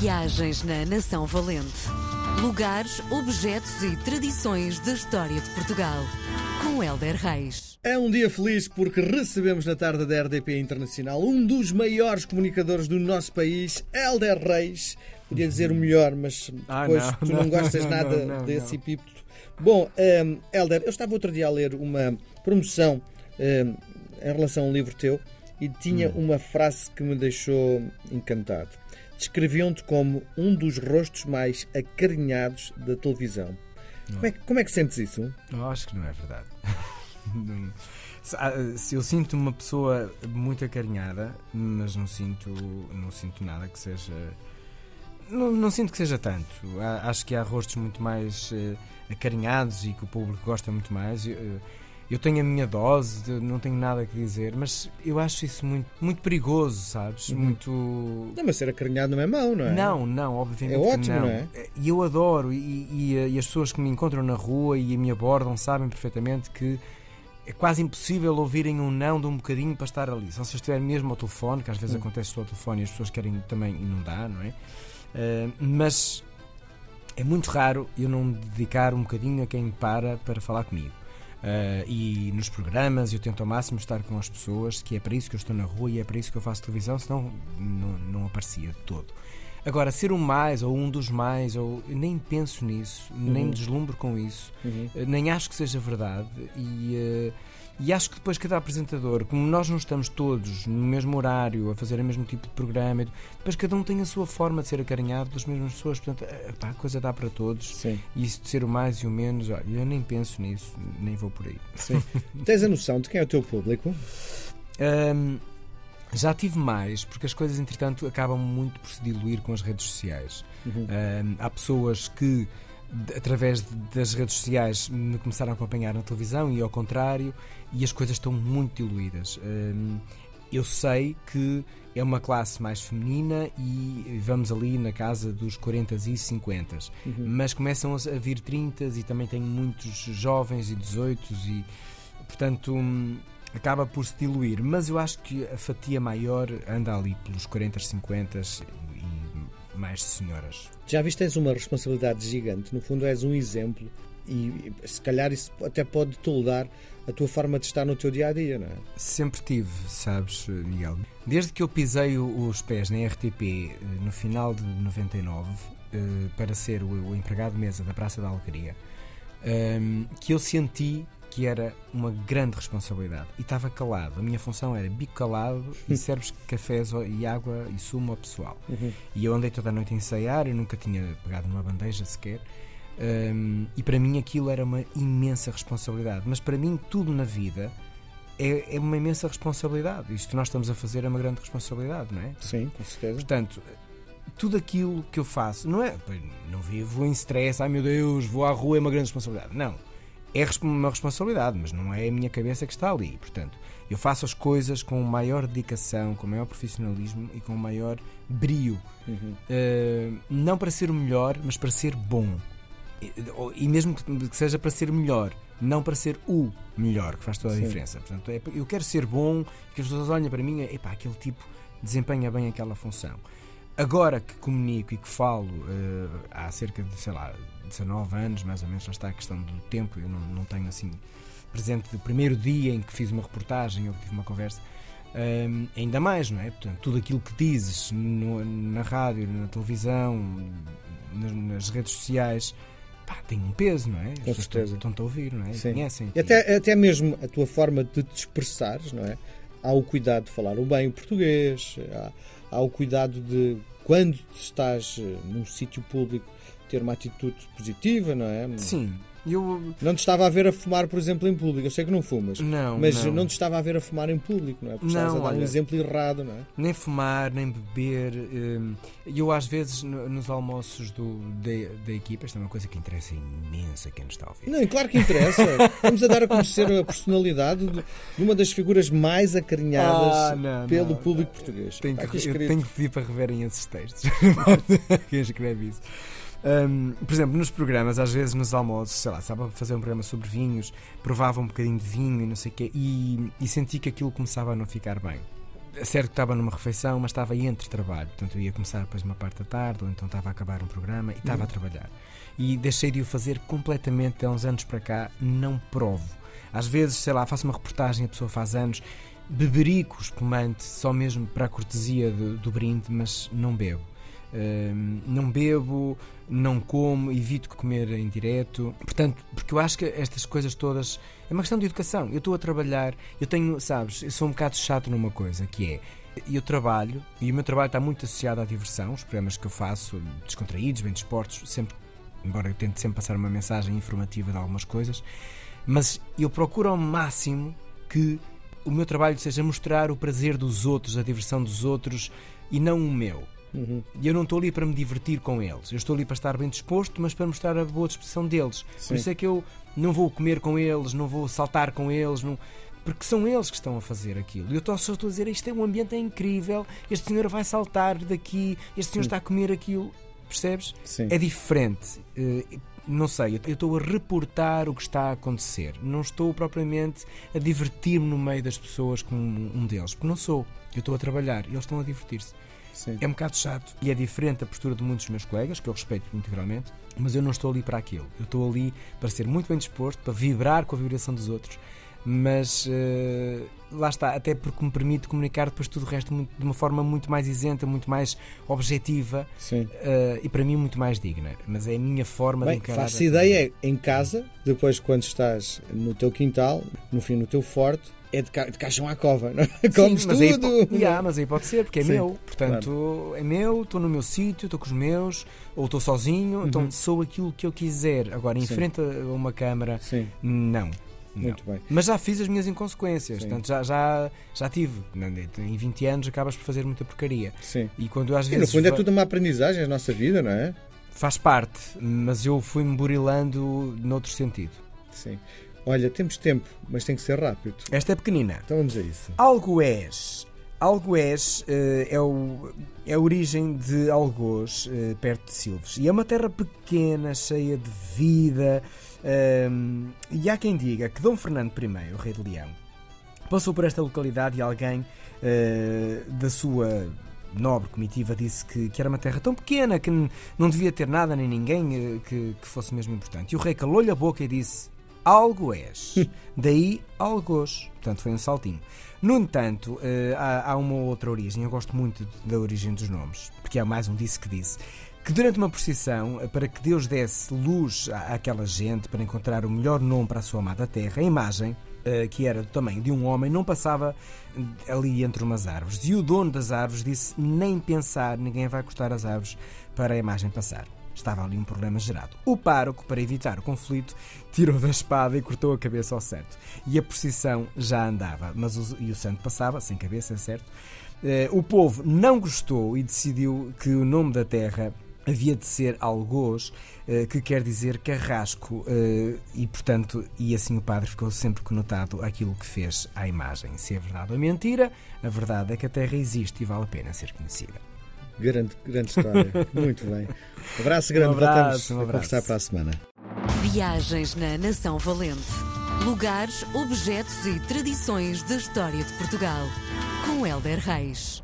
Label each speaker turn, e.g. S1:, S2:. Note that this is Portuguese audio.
S1: Viagens na Nação Valente. Lugares, objetos e tradições da história de Portugal. Com Helder Reis.
S2: É um dia feliz porque recebemos na tarde da RDP Internacional um dos maiores comunicadores do nosso país, Helder Reis. Podia dizer o melhor, mas
S3: Ah,
S2: depois
S3: não,
S2: tu não,
S3: não,
S2: gostas
S3: não,
S2: nada
S3: não, não,
S2: desse
S3: não.
S2: epíteto. Bom, um, Helder, eu estava outro dia a ler uma promoção um, em relação a um livro teu e tinha
S3: Hum.
S2: uma frase que me deixou encantado. Descreviam-te como um dos rostos mais acarinhados da televisão. Como é, que- como é que sentes isso?
S3: Eu acho que não é verdade. Ah, eu sinto uma pessoa muito acarinhada, mas não sinto, não sinto nada que seja. Não, não sinto que seja tanto. Há- Acho que há rostos muito mais eh, acarinhados e que o público gosta muito mais. Eu, eh, eu tenho a minha dose, não tenho nada que dizer, mas eu acho isso muito, muito perigoso, sabes?
S2: Uhum.
S3: Muito.
S2: Não, mas ser acarinhado não é mau, não é?
S3: Não, não, obviamente
S2: É ótimo,
S3: não.
S2: não é?
S3: E eu adoro, e, e- e as pessoas que me encontram na rua e me abordam sabem perfeitamente que é quase impossível ouvirem um não de um bocadinho para estar ali. Só se eu estiver mesmo ao telefone, que às vezes
S2: Hum.
S3: acontece só ao telefone e as pessoas querem também e não é? Ah, mas é muito raro eu não me dedicar um bocadinho a quem para para falar comigo. Ah, e nos programas eu tento ao máximo estar com as pessoas, que é para isso que eu estou na rua e é para isso que eu faço televisão, senão não, não aparecia de todo. Agora, ser um mais ou um dos mais, ou nem penso nisso, nem
S2: Uhum.
S3: me deslumbro com isso,
S2: Uhum.
S3: eh, nem acho que seja verdade e, eh, e acho que depois cada apresentador, como nós não estamos todos no mesmo horário a fazer o mesmo tipo de programa, depois cada um tem a sua forma de ser acarinhado pelas mesmas pessoas, portanto eh, pá, a coisa dá para todos.
S2: Sim,
S3: E isso de ser o mais e o menos, olha, eu nem penso nisso, nem vou por aí.
S2: sim. Tens a noção de quem é o teu público?
S3: Ahm, já tive mais, porque as coisas, entretanto, acabam muito por se diluir com as redes sociais.
S2: Uhum.
S3: Ahm, há pessoas que, através das redes sociais, me começaram a acompanhar na televisão e ao contrário, e as coisas estão muito diluídas. Ahm, eu sei que é uma classe mais feminina e vamos ali na casa dos 40 e 50,
S2: Uhum.
S3: mas começam a vir 30 e também tenho muitos jovens e 18 e, portanto, hum, acaba por se diluir. Mas eu acho que a fatia maior anda ali pelos 40, 50 e mais senhoras.
S2: Já viste, tens uma responsabilidade gigante. No fundo, és um exemplo e se calhar isso até pode toldar a tua forma de estar no teu dia a dia, não é?
S3: Sempre tive, sabes, Miguel. Desde que eu pisei os pés na RTP eh, no final de 99 eh, para ser o, o empregado de mesa da Praça da Alegria, ehm, que eu senti que era uma grande responsabilidade e estava calado. A minha função era bico calado e serves cafés e água e sumo ao pessoal. E eu andei toda a noite a ensaiar, eu nunca tinha pegado numa bandeja sequer. Hum, e para mim aquilo era uma imensa responsabilidade. Mas para mim tudo na vida é, é uma imensa responsabilidade. Isto que nós estamos a fazer é uma grande responsabilidade, não é?
S2: Sim, com certeza.
S3: Portanto, tudo aquilo que eu faço, não é? Não vivo em stress, ai meu Deus, vou à rua, é uma grande responsabilidade. Não. É uma responsabilidade, mas não é a minha cabeça que está ali. Portanto, eu faço as coisas com maior dedicação, com maior profissionalismo e com maior brio.
S2: Uhum.
S3: Uh, não para ser o melhor, mas para ser bom. E, e mesmo que que seja para ser melhor, não para ser o melhor, que faz toda a
S2: Sim.
S3: diferença. Portanto, é- eu quero ser bom, que as pessoas olhem para mim e epá, aquele tipo desempenha bem aquela função. Agora que comunico e que falo uh, há cerca de, sei lá, 19 anos, mais ou menos, já está a questão do tempo, eu não, não tenho assim presente do primeiro dia em que fiz uma reportagem ou que tive uma conversa, Hum, ainda mais, não é? Portanto, tudo aquilo que dizes no- na rádio, na televisão, nas, nas redes sociais, pá, tem um peso, não é? As pessoas
S2: certeza.
S3: estão- Estão-te a ouvir, não é?
S2: Sim.
S3: Conhecem.
S2: E até, até mesmo a tua forma de te expressares, não é? Há o cuidado de falar o bem o português, há, há o cuidado de, quando estás eh, num sítio público, ter uma atitude positiva, não é?
S3: Sim, eu.
S2: Não te estava a ver a fumar, por exemplo, em público. Eu sei que não fumas.
S3: Não,
S2: Mas
S3: não.
S2: não. te estava a ver a fumar em público, não é? Porque
S3: Não,
S2: a dar um
S3: olha-
S2: exemplo errado, não é?
S3: Nem fumar, nem beber. hum, E eu, às vezes, no- nos almoços do, da, da equipa, isto é uma coisa que interessa imenso a quem nos está a ouvir.
S2: Não, claro que interessa. Vamos a dar a conhecer a personalidade de, uma das figuras mais acarinhadas
S3: Ah, não,
S2: pelo público português.
S3: Tenho que, tenho que pedir para reverem esses textos. Quem escreve isso. Hum, por exemplo, nos programas, às vezes nos almoços, sei lá, estava a fazer um programa sobre vinhos, provava um bocadinho de vinho e não sei o quê, e, e senti que aquilo começava a não ficar bem. É certo que estava numa refeição, mas estava entre trabalho. Portanto, eu ia começar depois uma parte da tarde, ou então estava a acabar um programa e estava a trabalhar. E deixei de o fazer completamente há uns anos para cá, não provo. Às vezes, sei lá, faço uma reportagem, a pessoa faz anos, beberico espumante só mesmo para a cortesia do, do brinde, mas não bebo. Não bebo, não como, evito comer em direto. Portanto, porque eu acho que estas coisas todas é uma questão de educação. Eu estou a trabalhar, eu tenho, sabes, eu sou um bocado chato numa coisa que é. Eu trabalho e o meu trabalho está muito associado à diversão, os programas que eu faço, descontraídos, bem desportos, sempre, embora eu tente sempre passar uma mensagem informativa de algumas coisas, mas eu procuro ao máximo que o meu trabalho seja mostrar o prazer dos outros, a diversão dos outros e não o meu. Uhum. E eu não estou ali para me divertir com eles. Eu estou ali para estar bem disposto, mas para mostrar a boa disposição deles. Sim. Por isso é que eu não vou comer com eles, não vou saltar com eles, não... porque são eles que estão a fazer aquilo. E eu só estou a dizer: isto é um ambiente é incrível, este senhor vai saltar daqui, este senhor Sim. está a comer aquilo. Percebes?
S2: Sim.
S3: É diferente. Uh, não sei, eu estou a reportar o que está a acontecer. Não estou propriamente a divertir-me no meio das pessoas como um deles, porque não sou. Eu estou a trabalhar e eles estão a divertir-se. É um bocado chato e é diferente a postura de muitos dos meus colegas, que eu respeito integralmente, mas eu não estou ali para aquilo. Eu estou ali para ser muito bem disposto, para vibrar com a vibração dos outros mas uh, lá está, até porque me permite comunicar depois tudo o resto muito, de uma forma muito mais isenta, muito mais objetiva uh, e para mim muito mais digna. Mas é a minha forma
S2: Bem,
S3: de encarar.
S2: Faço ideia em casa, depois quando estás no teu quintal, no fim no teu forte, é de, ca de caixão à cova, não é? Comes mas tudo.
S3: Aí, yeah, mas aí pode ser, porque é Sim, meu. Portanto, claro. é meu, estou no meu sítio, estou com os meus, ou estou sozinho, então uhum. então sou aquilo que eu quiser. Agora, em Sim. frente a uma câmara, Sim. não.
S2: Muito bem.
S3: Mas já fiz as minhas inconsequências, Sim. portanto já, já, já tive. Em 20 anos acabas por fazer muita porcaria.
S2: Sim.
S3: E quando às vezes.
S2: No fundo é tudo uma aprendizagem a nossa vida, não é?
S3: Faz parte, mas eu fui-me burilando noutro sentido.
S2: Sim. Olha, temos tempo, mas tem que ser rápido.
S3: Esta é pequenina.
S2: Então vamos a isso.
S3: Algoés. Algoés uh, é, o, é a origem de Algoz, uh, perto de Silves. E é uma terra pequena, cheia de vida. Um, e há quem diga que Dom Fernando I, o rei de Leão, passou por esta localidade e alguém uh, da sua nobre comitiva disse que, que, era uma terra tão pequena que não devia ter nada nem ninguém uh, que, que, fosse mesmo importante. E o rei calou-lhe a boca e disse: Algo és. Daí Algoz. Portanto, foi um saltinho. No entanto, uh, há, há, uma outra origem. Eu gosto muito da origem dos nomes, porque é mais um disse que disse que durante uma procissão, para que Deus desse luz àquela gente, para encontrar o melhor nome para a sua amada terra, a imagem, eh, que era do tamanho de um homem, não passava ali entre umas árvores. E o dono das árvores disse: nem pensar, ninguém vai cortar as árvores para a imagem passar. Estava ali um problema gerado. O pároco, para evitar o conflito, tirou da espada e cortou a cabeça ao santo. E a procissão já andava, mas o, e o santo passava, sem cabeça, é certo? Eh, o povo não gostou e decidiu que o nome da terra havia de ser algoz, eh, que quer dizer carrasco, eh, e portanto, e assim o padre ficou sempre conotado aquilo que fez à imagem. Se é verdade ou mentira, a verdade é que a Terra existe e vale a pena ser conhecida.
S2: Grande, grande história. Muito bem. Um abraço grande. Um abraço, Voltamos um abraço. a conversar para a semana.
S1: Viagens na Nação Valente. Lugares, objetos e tradições da história de Portugal. Com Helder Reis.